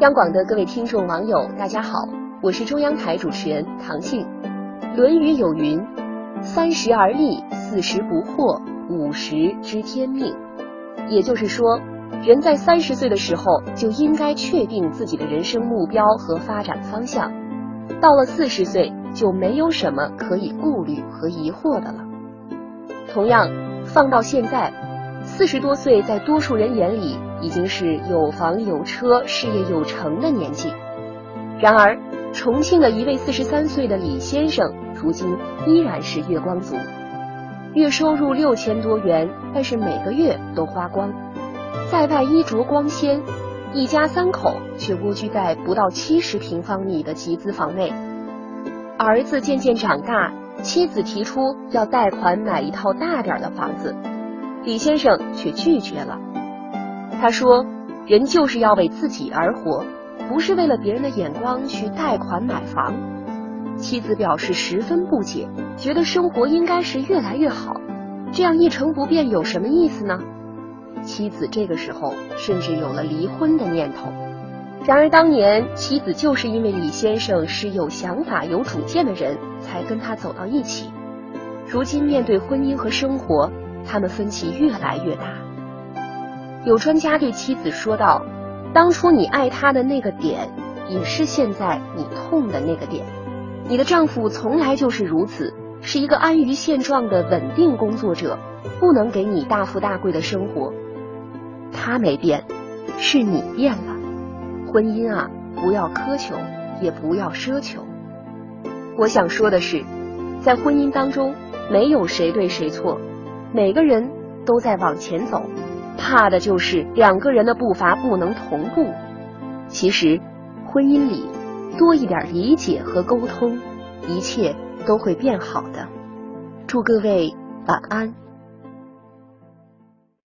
央广的各位听众网友，大家好，我是中央台主持人唐静。《论语》有云：“三十而立，四十不惑，五十知天命。”也就是说，人在三十岁的时候就应该确定自己的人生目标和发展方向，到了四十岁就没有什么可以顾虑和疑惑的了。同样，放到现在，四十多岁在多数人眼里已经是有房有车、事业有成的年纪。然而，重庆的一位四十三岁的李先生，如今依然是月光族。月收入六千多元，但是每个月都花光，在外衣着光鲜，一家三口却蜗居在不到七十平方米的集资房内。儿子渐渐长大，妻子提出要贷款买一套大点的房子，李先生却拒绝了。他说：“人就是要为自己而活，不是为了别人的眼光去贷款买房。”妻子表示十分不解，觉得生活应该是越来越好，这样一成不变有什么意思呢？妻子这个时候甚至有了离婚的念头。然而当年妻子就是因为李先生是有想法、有主见的人，才跟他走到一起。如今面对婚姻和生活，他们分歧越来越大。有专家对妻子说道：“当初你爱他的那个点，也是现在你痛的那个点。”你的丈夫从来就是如此，是一个安于现状的稳定工作者，不能给你大富大贵的生活。他没变，是你变了。婚姻啊，不要苛求，也不要奢求。我想说的是，在婚姻当中，没有谁对谁错，每个人都在往前走，怕的就是两个人的步伐不能同步。其实，婚姻里。多一点理解和沟通，一切都会变好的。祝各位晚安。